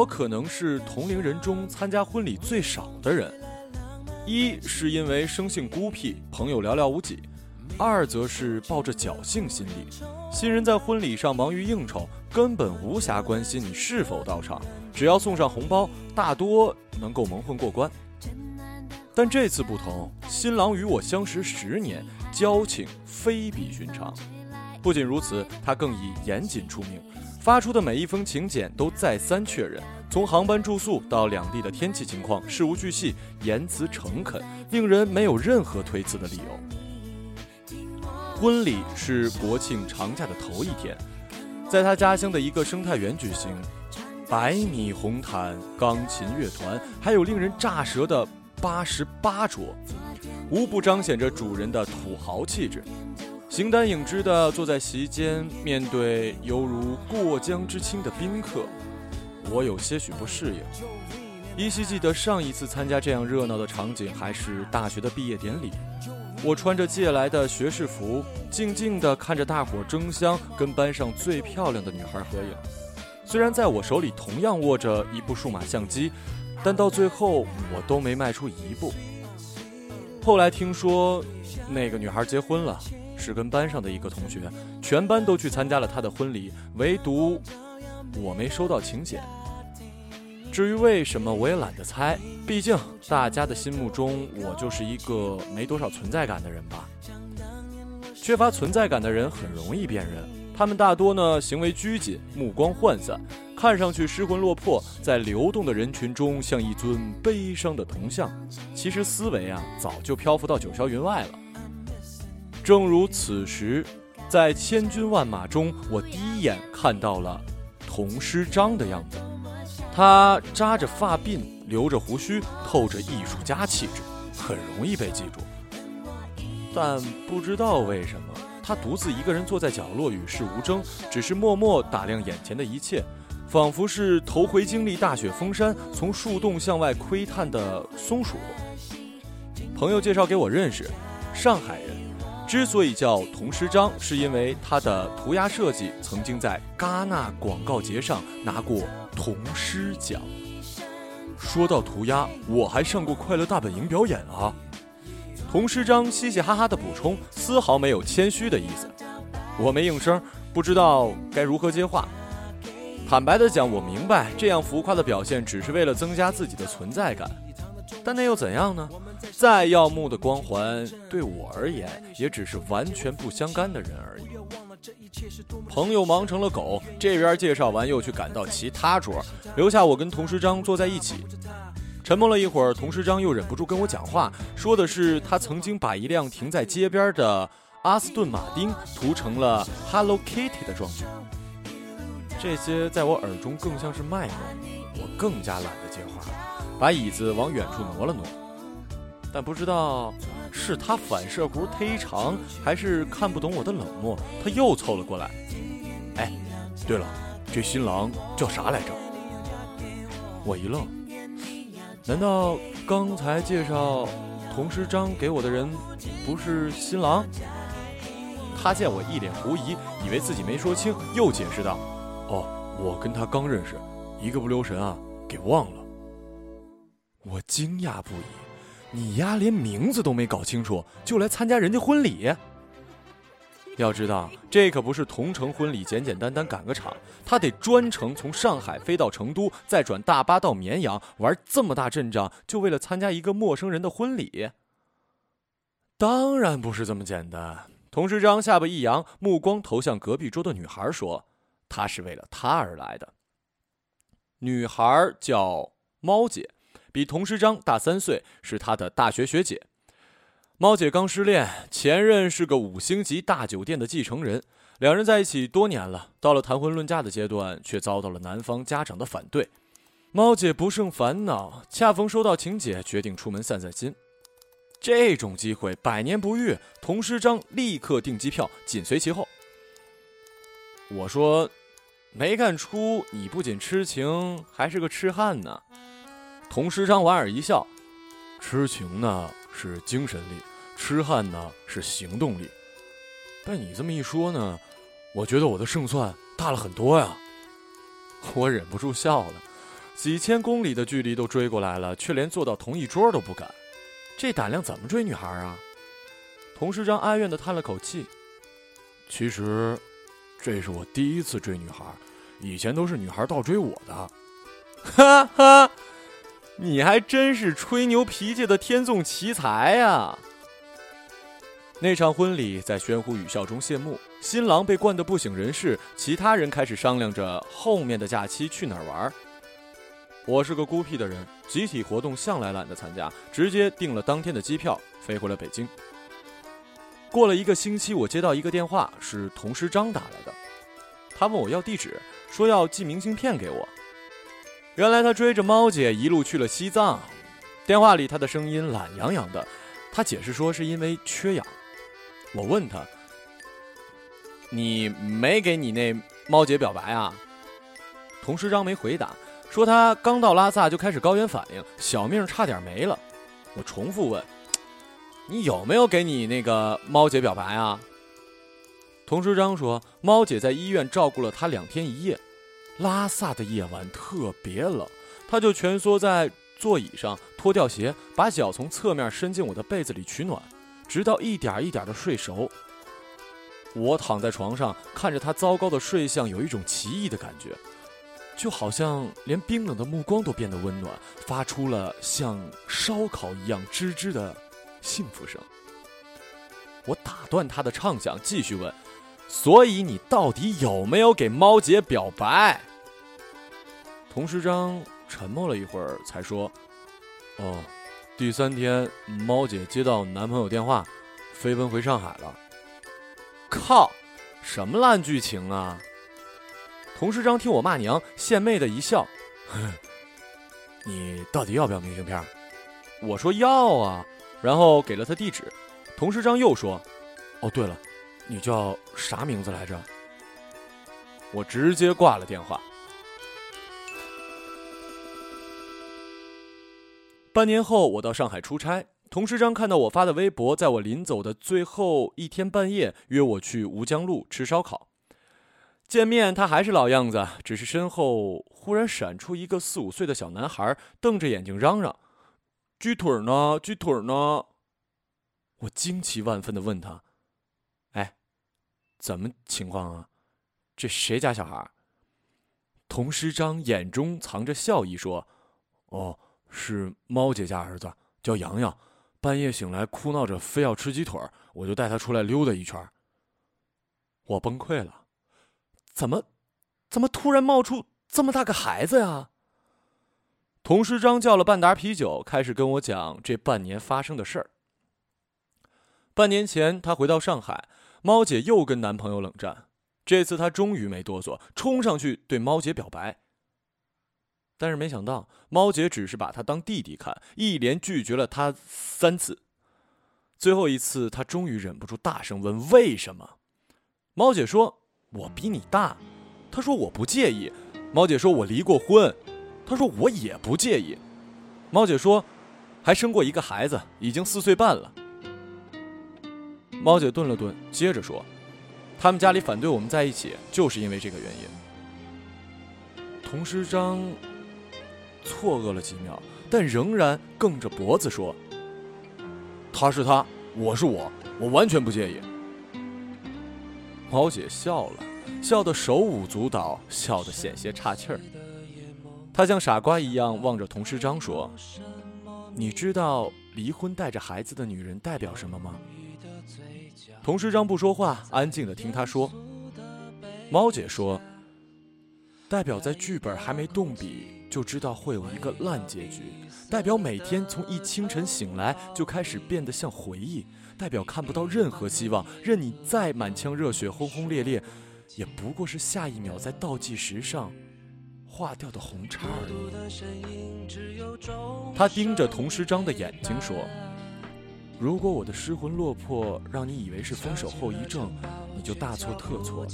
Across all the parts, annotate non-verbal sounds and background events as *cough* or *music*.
我可能是同龄人中参加婚礼最少的人，一是因为生性孤僻，朋友寥寥无几；二则是抱着侥幸心理，新人在婚礼上忙于应酬，根本无暇关心你是否到场，只要送上红包，大多能够蒙混过关。但这次不同，新郎与我相识十年，交情非比寻常。不仅如此，他更以严谨出名。发出的每一封请柬都再三确认，从航班住宿到两地的天气情况，事无巨细，言辞诚恳，令人没有任何推辞的理由。婚礼是国庆长假的头一天，在他家乡的一个生态园举行，百米红毯、钢琴乐团，还有令人炸舌的八十八桌，无不彰显着主人的土豪气质。形单影只地坐在席间，面对犹如过江之青的宾客，我有些许不适应。依稀记得上一次参加这样热闹的场景，还是大学的毕业典礼。我穿着借来的学士服，静静地看着大伙争相跟班上最漂亮的女孩合影。虽然在我手里同样握着一部数码相机，但到最后我都没迈出一步。后来听说，那个女孩结婚了。是跟班上的一个同学，全班都去参加了他的婚礼，唯独我没收到请柬。至于为什么，我也懒得猜，毕竟大家的心目中我就是一个没多少存在感的人吧。缺乏存在感的人很容易辨认，他们大多呢行为拘谨，目光涣散，看上去失魂落魄，在流动的人群中像一尊悲伤的铜像，其实思维啊早就漂浮到九霄云外了。正如此时，在千军万马中，我第一眼看到了童诗章的样子。他扎着发鬓，留着胡须，透着艺术家气质，很容易被记住。但不知道为什么，他独自一个人坐在角落，与世无争，只是默默打量眼前的一切，仿佛是头回经历大雪封山，从树洞向外窥探的松鼠。朋友介绍给我认识，上海人。之所以叫童诗章，是因为他的涂鸦设计曾经在戛纳广告节上拿过童诗奖。说到涂鸦，我还上过快乐大本营表演啊。童诗章嘻嘻哈哈的补充，丝毫没有谦虚的意思。我没应声，不知道该如何接话。坦白的讲，我明白这样浮夸的表现只是为了增加自己的存在感。但那又怎样呢？再耀目的光环，对我而言也只是完全不相干的人而已。朋友忙成了狗，这边介绍完又去赶到其他桌，留下我跟童诗章坐在一起。沉默了一会儿，童诗章又忍不住跟我讲话，说的是他曾经把一辆停在街边的阿斯顿马丁涂成了 Hello Kitty 的装。这些在我耳中更像是卖弄，我更加懒得接话。把椅子往远处挪了挪，但不知道是他反射弧忒长，还是看不懂我的冷漠，他又凑了过来。哎，对了，这新郎叫啥来着？我一愣，难道刚才介绍童诗章给我的人不是新郎？他见我一脸狐疑，以为自己没说清，又解释道：“哦，我跟他刚认识，一个不留神啊，给忘了。”我惊讶不已，你丫连名字都没搞清楚就来参加人家婚礼？要知道，这可不是同城婚礼，简简单单赶个场，他得专程从上海飞到成都，再转大巴到绵阳，玩这么大阵仗，就为了参加一个陌生人的婚礼？当然不是这么简单。童诗章下巴一扬，目光投向隔壁桌的女孩，说：“他是为了她而来的。”女孩叫猫姐。比童诗章大三岁，是他的大学学姐。猫姐刚失恋，前任是个五星级大酒店的继承人，两人在一起多年了，到了谈婚论嫁的阶段，却遭到了男方家长的反对。猫姐不胜烦恼，恰逢收到请柬，决定出门散散心。这种机会百年不遇，童师章立刻订机票，紧随其后。我说，没看出你不仅痴情，还是个痴汉呢。童师章莞尔一笑，痴情呢是精神力，痴汉呢是行动力。被你这么一说呢，我觉得我的胜算大了很多呀。我忍不住笑了，几千公里的距离都追过来了，却连坐到同一桌都不敢，这胆量怎么追女孩啊？童师章哀怨地叹了口气，其实。这是我第一次追女孩，以前都是女孩倒追我的。哈哈，你还真是吹牛脾气的天纵奇才呀！那场婚礼在喧呼语笑中谢幕，新郎被灌得不省人事，其他人开始商量着后面的假期去哪儿玩。我是个孤僻的人，集体活动向来懒得参加，直接订了当天的机票飞回了北京。过了一个星期，我接到一个电话，是童师章打来的。他问我要地址，说要寄明信片给我。原来他追着猫姐一路去了西藏。电话里他的声音懒洋洋的，他解释说是因为缺氧。我问他：“你没给你那猫姐表白啊？”童师章没回答，说他刚到拉萨就开始高原反应，小命差点没了。我重复问。你有没有给你那个猫姐表白啊？童师章说，猫姐在医院照顾了他两天一夜。拉萨的夜晚特别冷，他就蜷缩在座椅上，脱掉鞋，把脚从侧面伸进我的被子里取暖，直到一点一点的睡熟。我躺在床上，看着他糟糕的睡相，有一种奇异的感觉，就好像连冰冷的目光都变得温暖，发出了像烧烤一样吱吱的。幸福声。我打断他的畅想，继续问：“所以你到底有没有给猫姐表白？”童师章沉默了一会儿，才说：“哦，第三天，猫姐接到男朋友电话，飞奔回上海了。”靠，什么烂剧情啊！童师章听我骂娘，献媚的一笑：“ *laughs* 你到底要不要明信片？”我说：“要啊。”然后给了他地址，童师章又说：“哦，对了，你叫啥名字来着？”我直接挂了电话。半年后，我到上海出差，童师章看到我发的微博，在我临走的最后一天半夜，约我去吴江路吃烧烤。见面，他还是老样子，只是身后忽然闪出一个四五岁的小男孩，瞪着眼睛嚷嚷。锯腿呢？锯腿呢？我惊奇万分的问他：“哎，怎么情况啊？这谁家小孩？”童师章眼中藏着笑意说：“哦，是猫姐家儿子，叫洋洋。半夜醒来哭闹着，非要吃鸡腿我就带他出来溜达一圈。”我崩溃了，怎么，怎么突然冒出这么大个孩子呀？童师章叫了半打啤酒，开始跟我讲这半年发生的事儿。半年前，他回到上海，猫姐又跟男朋友冷战。这次他终于没哆嗦，冲上去对猫姐表白。但是没想到，猫姐只是把他当弟弟看，一连拒绝了他三次。最后一次，他终于忍不住大声问：“为什么？”猫姐说：“我比你大。”他说：“我不介意。”猫姐说：“我离过婚。”他说：“我也不介意。”猫姐说：“还生过一个孩子，已经四岁半了。”猫姐顿了顿，接着说：“他们家里反对我们在一起，就是因为这个原因。”童时章错愕了几秒，但仍然梗着脖子说：“他是他，我是我，我完全不介意。”猫姐笑了笑，得手舞足蹈，笑得险些岔气儿。她像傻瓜一样望着童师章说：“你知道离婚带着孩子的女人代表什么吗？”童师章不说话，安静的听他说。猫姐说：“代表在剧本还没动笔就知道会有一个烂结局，代表每天从一清晨醒来就开始变得像回忆，代表看不到任何希望，任你再满腔热血轰轰烈烈，也不过是下一秒在倒计时上。”化掉的红叉而已。他盯着童诗章的眼睛说：“如果我的失魂落魄让你以为是分手后遗症，你就大错特错了。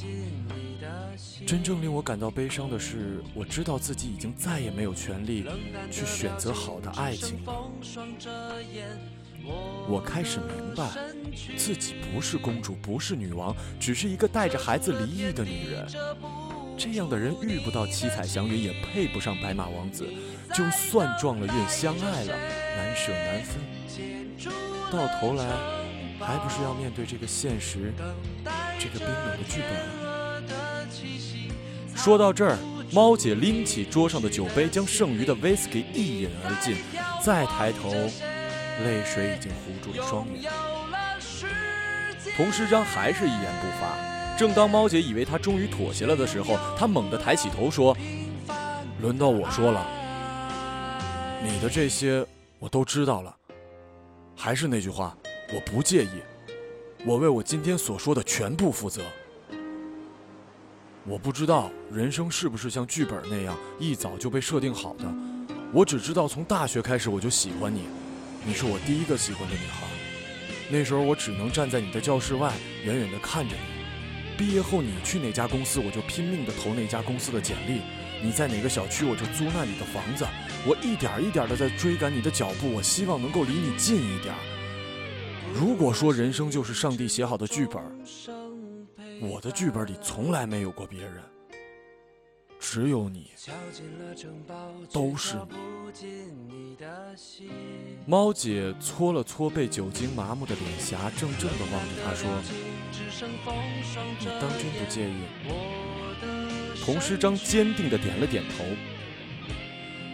真正令我感到悲伤的是，我知道自己已经再也没有权利去选择好的爱情了。我开始明白，自己不是公主，不是女王，只是一个带着孩子离异的女人。这样的人遇不到七彩祥云，也配不上白马王子。就算撞了运，相爱了，难舍难分，到头来还不是要面对这个现实，这个冰冷的剧本？说到这儿，猫姐拎起桌上的酒杯，将剩余的威士忌一饮而尽，再抬头，泪水已经糊住了双眼。童诗章还是一言不发。正当猫姐以为他终于妥协了的时候，他猛地抬起头说：“轮到我说了，你的这些我都知道了。还是那句话，我不介意，我为我今天所说的全部负责。我不知道人生是不是像剧本那样一早就被设定好的，我只知道从大学开始我就喜欢你，你是我第一个喜欢的女孩。那时候我只能站在你的教室外，远远地看着你。”毕业后你去哪家公司，我就拼命的投那家公司的简历；你在哪个小区，我就租那里的房子。我一点一点的在追赶你的脚步，我希望能够离你近一点。如果说人生就是上帝写好的剧本，我的剧本里从来没有过别人。只有你，都是你。猫姐搓了搓被酒精麻木的脸颊，怔怔地望着他说：“你当真不介意？”童诗章坚定地点了点头。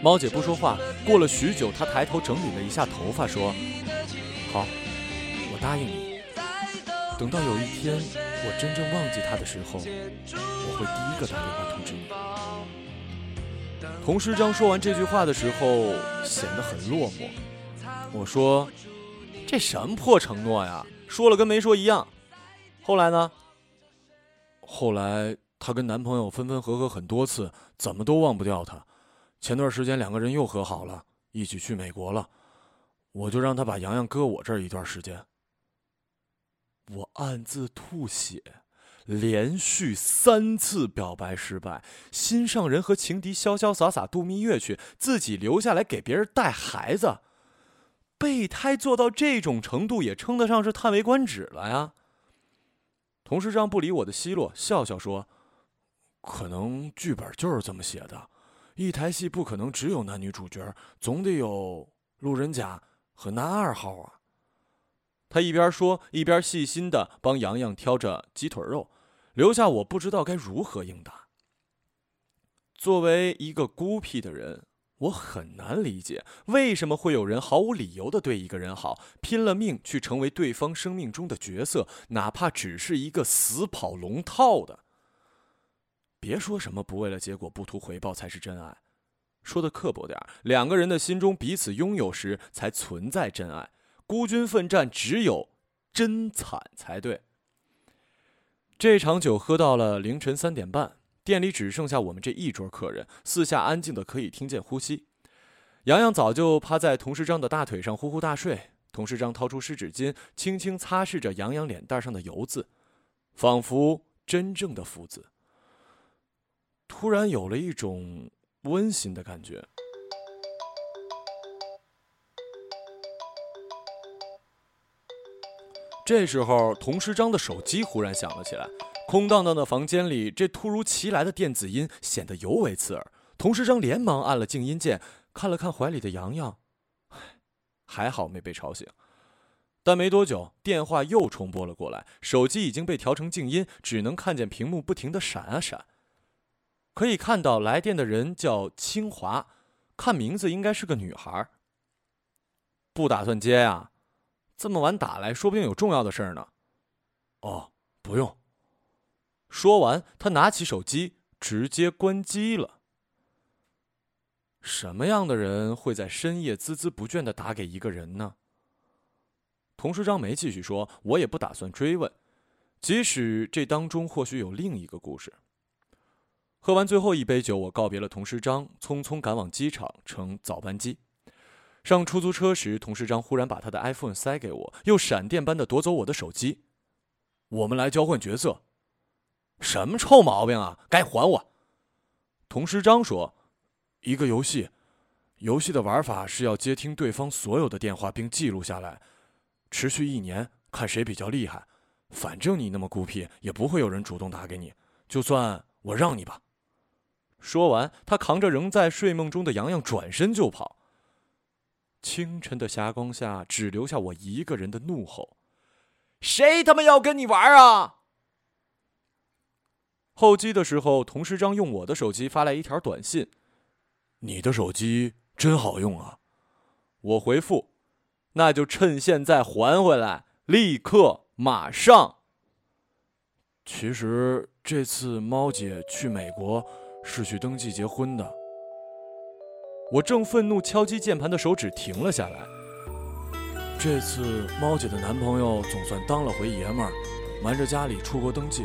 猫姐不说话，过了许久，她抬头整理了一下头发，说：“好，我答应你。等到有一天我真正忘记他的时候，我会第一个打电话通知你。”童师章说完这句话的时候，显得很落寞。我说：“这什么破承诺呀？说了跟没说一样。”后来呢？后来她跟男朋友分分合合很多次，怎么都忘不掉他。前段时间两个人又和好了，一起去美国了。我就让他把洋洋搁我这儿一段时间。我暗自吐血。连续三次表白失败，心上人和情敌潇潇洒洒度蜜月去，自己留下来给别人带孩子，备胎做到这种程度也称得上是叹为观止了呀。同事长不理我的奚落，笑笑说：“可能剧本就是这么写的，一台戏不可能只有男女主角，总得有路人甲和男二号啊。”他一边说，一边细心的帮洋洋挑着鸡腿肉，留下我不知道该如何应答。作为一个孤僻的人，我很难理解为什么会有人毫无理由的对一个人好，拼了命去成为对方生命中的角色，哪怕只是一个死跑龙套的。别说什么不为了结果不图回报才是真爱，说的刻薄点两个人的心中彼此拥有时，才存在真爱。孤军奋战，只有真惨才对。这场酒喝到了凌晨三点半，店里只剩下我们这一桌客人，四下安静的可以听见呼吸。洋洋早就趴在童世章的大腿上呼呼大睡，童世章掏出湿纸巾，轻轻擦拭着洋洋脸蛋上的油渍，仿佛真正的父子。突然有了一种温馨的感觉。这时候，童诗章的手机忽然响了起来。空荡荡的房间里，这突如其来的电子音显得尤为刺耳。童诗章连忙按了静音键，看了看怀里的洋洋，还好没被吵醒。但没多久，电话又重拨了过来，手机已经被调成静音，只能看见屏幕不停的闪啊闪。可以看到来电的人叫清华，看名字应该是个女孩。不打算接呀？这么晚打来说不定有重要的事儿呢。哦，不用。说完，他拿起手机，直接关机了。什么样的人会在深夜孜孜不倦的打给一个人呢？童师章没继续说，我也不打算追问，即使这当中或许有另一个故事。喝完最后一杯酒，我告别了童师章，匆匆赶往机场乘早班机。上出租车时，童时章忽然把他的 iPhone 塞给我，又闪电般的夺走我的手机。我们来交换角色。什么臭毛病啊！该还我。童时章说：“一个游戏，游戏的玩法是要接听对方所有的电话并记录下来，持续一年，看谁比较厉害。反正你那么孤僻，也不会有人主动打给你。就算我让你吧。”说完，他扛着仍在睡梦中的洋洋，转身就跑。清晨的霞光下，只留下我一个人的怒吼：“谁他妈要跟你玩啊！”候机的时候，童师章用我的手机发来一条短信：“你的手机真好用啊！”我回复：“那就趁现在还回来，立刻马上。”其实这次猫姐去美国。是去登记结婚的。我正愤怒敲击键盘的手指停了下来。这次猫姐的男朋友总算当了回爷们儿，瞒着家里出国登记，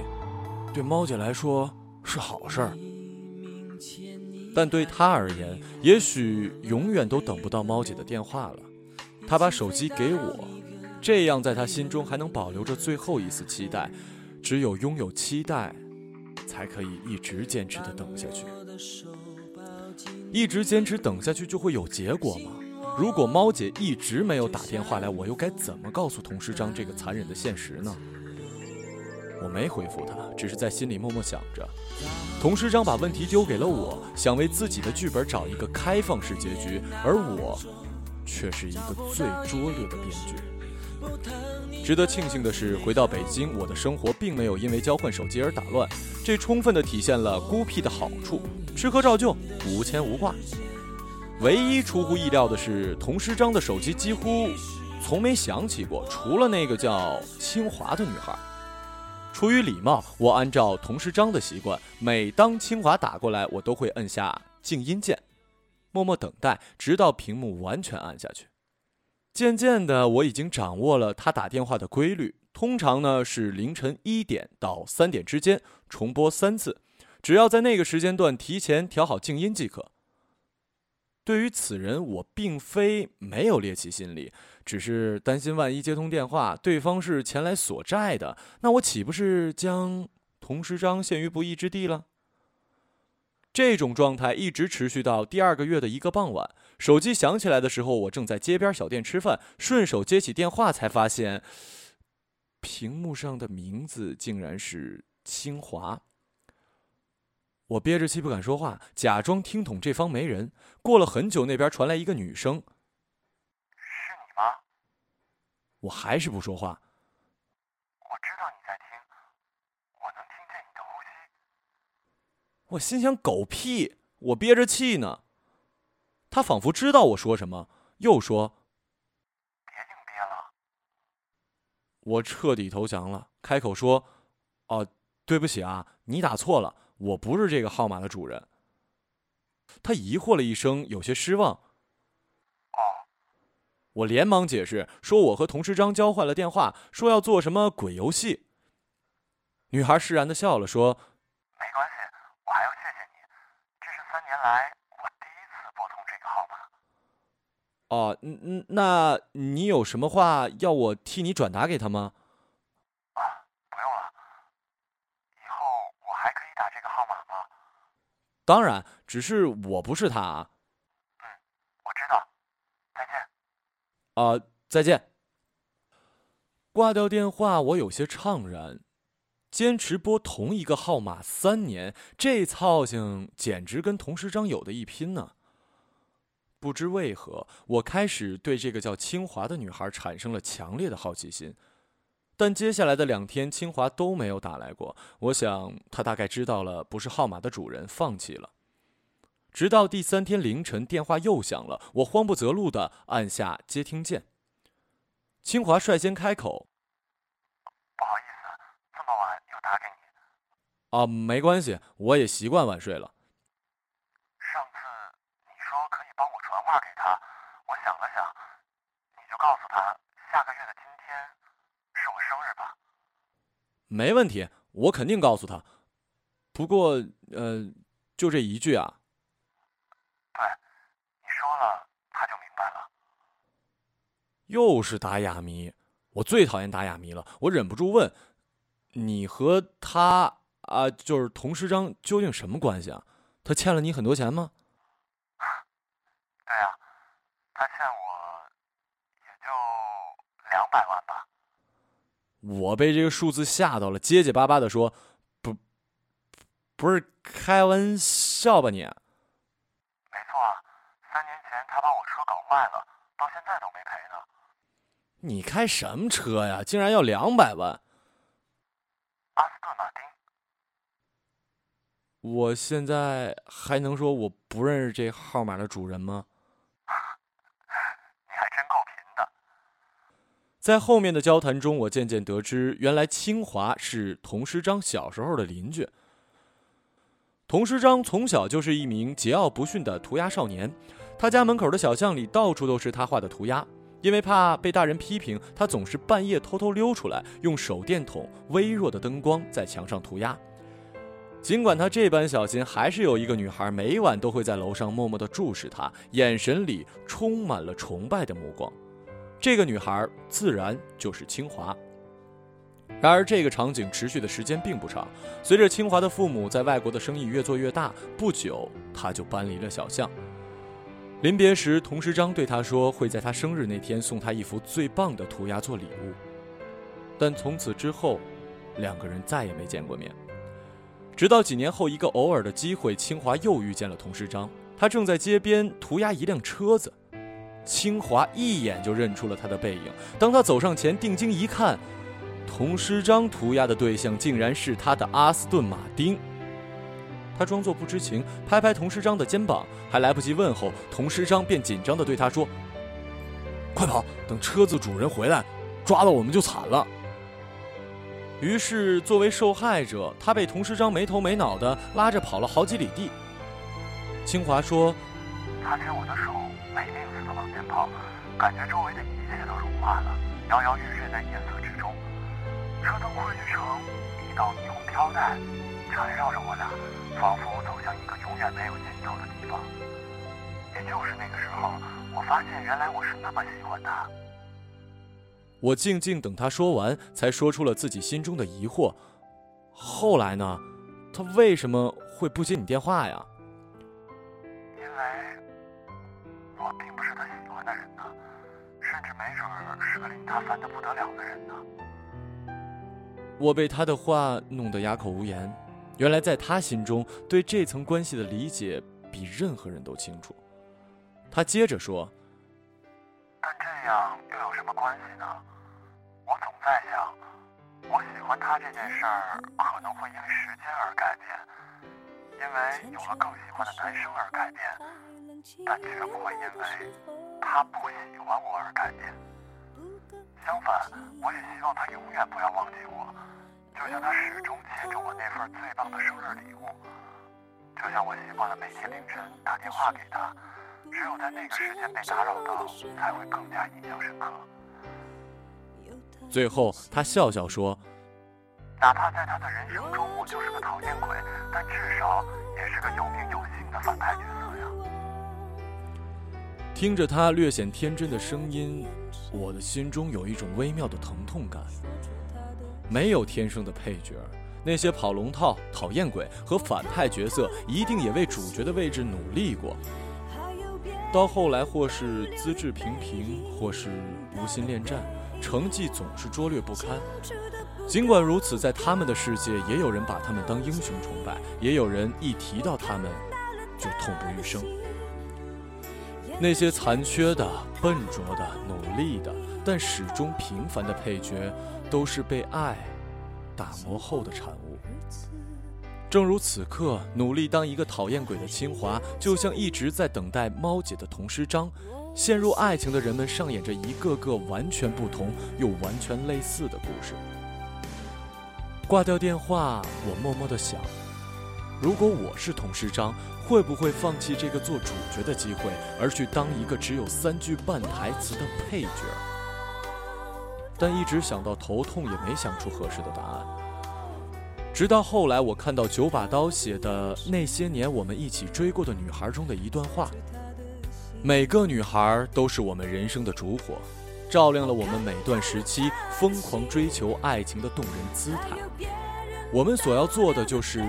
对猫姐来说是好事儿。但对她而言，也许永远都等不到猫姐的电话了。她把手机给我，这样在她心中还能保留着最后一丝期待。只有拥有期待。才可以一直坚持的等下去，一直坚持等下去就会有结果吗？如果猫姐一直没有打电话来，我又该怎么告诉童师章这个残忍的现实呢？我没回复他，只是在心里默默想着。童师章把问题丢给了我，想为自己的剧本找一个开放式结局，而我，却是一个最拙劣的编剧。值得庆幸的是，回到北京，我的生活并没有因为交换手机而打乱，这充分的体现了孤僻的好处，吃喝照旧，无牵无挂。唯一出乎意料的是，童诗章的手机几乎从没响起过，除了那个叫清华的女孩。出于礼貌，我按照童诗章的习惯，每当清华打过来，我都会摁下静音键，默默等待，直到屏幕完全暗下去。渐渐的，我已经掌握了他打电话的规律。通常呢是凌晨一点到三点之间重拨三次，只要在那个时间段提前调好静音即可。对于此人，我并非没有猎奇心理，只是担心万一接通电话，对方是前来索债的，那我岂不是将童师章陷于不义之地了？这种状态一直持续到第二个月的一个傍晚，手机响起来的时候，我正在街边小店吃饭，顺手接起电话，才发现屏幕上的名字竟然是清华。我憋着气不敢说话，假装听筒这方没人。过了很久，那边传来一个女声：“是你吗？”我还是不说话。我知道你在听，我能听见你的呼吸我心想：狗屁！我憋着气呢。他仿佛知道我说什么，又说：“别硬憋了。”我彻底投降了，开口说：“哦，对不起啊，你打错了，我不是这个号码的主人。”他疑惑了一声，有些失望。哦。我连忙解释说：“我和童师章交换了电话，说要做什么鬼游戏。”女孩释然的笑了，说。没关系，我第一次拨通这个号码。哦，嗯那你有什么话要我替你转达给他吗？啊，不用了。以后我还可以打这个号码吗？当然，只是我不是他啊。嗯，我知道。再见。啊，再见。挂掉电话，我有些怅然。坚持拨同一个号码三年，这操性简直跟童时章有的一拼呢。不知为何，我开始对这个叫清华的女孩产生了强烈的好奇心。但接下来的两天，清华都没有打来过。我想，她大概知道了不是号码的主人，放弃了。直到第三天凌晨，电话又响了，我慌不择路的按下接听键。清华率先开口。不好意思，这么晚又打给你啊，没关系，我也习惯晚睡了。上次你说可以帮我传话给他，我想了想，你就告诉他下个月的今天是我生日吧。没问题，我肯定告诉他。不过，呃，就这一句啊？对，你说了，他就明白了。又是打哑谜，我最讨厌打哑谜了。我忍不住问：“你和他啊，就是童师章，究竟什么关系啊？他欠了你很多钱吗？”对呀，他欠我两百万吧。我被这个数字吓到了，结结巴巴的说：“不，不是开玩笑吧你？”没错啊，三年前他把我车搞坏了，到现在都没赔呢。你开什么车呀？竟然要两百万！阿斯顿马丁。我现在还能说我不认识这号码的主人吗？你还真够贫的。在后面的交谈中，我渐渐得知，原来清华是童师章小时候的邻居。童师章从小就是一名桀骜不驯的涂鸦少年，他家门口的小巷里到处都是他画的涂鸦。因为怕被大人批评，他总是半夜偷偷溜出来，用手电筒微弱的灯光在墙上涂鸦。尽管他这般小心，还是有一个女孩每晚都会在楼上默默地注视他，眼神里充满了崇拜的目光。这个女孩自然就是清华。然而，这个场景持续的时间并不长。随着清华的父母在外国的生意越做越大，不久他就搬离了小巷。临别时，童师章对他说：“会在他生日那天送他一幅最棒的涂鸦做礼物。”但从此之后，两个人再也没见过面。直到几年后，一个偶尔的机会，清华又遇见了童师章。他正在街边涂鸦一辆车子，清华一眼就认出了他的背影。当他走上前，定睛一看，童师章涂鸦的对象竟然是他的阿斯顿马丁。他装作不知情，拍拍童师章的肩膀，还来不及问候，童师章便紧张地对他说：“快跑！等车子主人回来，抓了我们就惨了。”于是，作为受害者，他被童师章没头没脑地拉着跑了好几里地。清华说：“他牵我的手，没命跑，感觉周围的一切都融化了，摇摇欲坠在夜色之中。车灯汇聚成一道霓虹飘带。”缠绕着我俩，仿佛走向一个永远没有尽头的地方。也就是那个时候，我发现原来我是那么喜欢他。我静静等他说完，才说出了自己心中的疑惑。后来呢？他为什么会不接你电话呀？因为我并不是他喜欢的人呢，甚至没准是个令他烦得不得了的人呢。我被他的话弄得哑口无言。原来，在他心中，对这层关系的理解比任何人都清楚。他接着说：“但这样又有什么关系呢？我总在想，我喜欢他这件事儿可能会因为时间而改变，因为有了更喜欢的男生而改变，但绝不会因为他不喜欢我而改变。相反，我也希望他永远不要忘记我。”就像他始终牵着我那份最棒的生日礼物，就像我习惯了每天凌晨打电话给他，只有在那个时间被打扰到，才会更加印象深刻。最后，他笑笑说：“哪怕在他的人生中我就是个讨厌鬼，但至少也是个有名有姓的反派角色呀。”听着他略显天真的声音，我的心中有一种微妙的疼痛感。没有天生的配角，那些跑龙套、讨厌鬼和反派角色一定也为主角的位置努力过。到后来，或是资质平平，或是无心恋战，成绩总是拙劣不堪。尽管如此，在他们的世界，也有人把他们当英雄崇拜，也有人一提到他们就痛不欲生。那些残缺的、笨拙的、努力的，但始终平凡的配角。都是被爱打磨后的产物。正如此刻，努力当一个讨厌鬼的清华，就像一直在等待猫姐的童诗章。陷入爱情的人们上演着一个个完全不同又完全类似的故事。挂掉电话，我默默的想：如果我是童诗章，会不会放弃这个做主角的机会，而去当一个只有三句半台词的配角？但一直想到头痛，也没想出合适的答案。直到后来，我看到九把刀写的《那些年我们一起追过的女孩》中的一段话：每个女孩都是我们人生的烛火，照亮了我们每段时期疯狂追求爱情的动人姿态。我们所要做的就是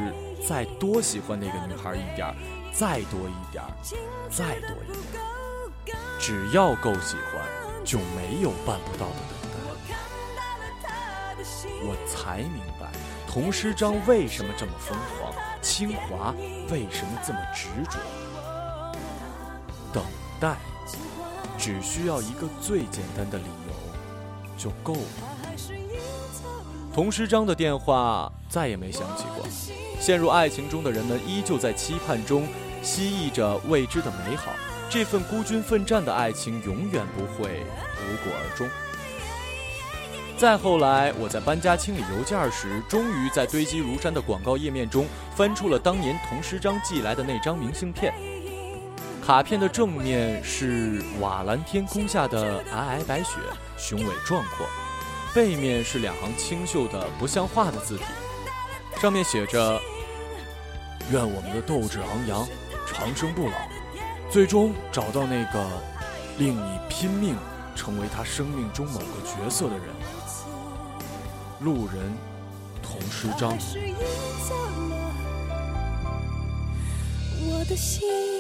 再多喜欢那个女孩一点，再多一点，再多一点，只要够喜欢，就没有办不到的等待。我才明白。童诗章为什么这么疯狂？清华为什么这么执着？等待，只需要一个最简单的理由就够了。童诗章的电话再也没响起过。陷入爱情中的人们依旧在期盼中蜥蜴着未知的美好。这份孤军奋战的爱情永远不会无果而终。再后来，我在搬家清理邮件时，终于在堆积如山的广告页面中翻出了当年童诗章寄来的那张明信片。卡片的正面是瓦蓝天空下的皑皑白雪，雄伟壮阔；背面是两行清秀的不像话的字体，上面写着：“愿我们的斗志昂扬，长生不老，最终找到那个令你拼命成为他生命中某个角色的人。”路人，同诗章。我的心。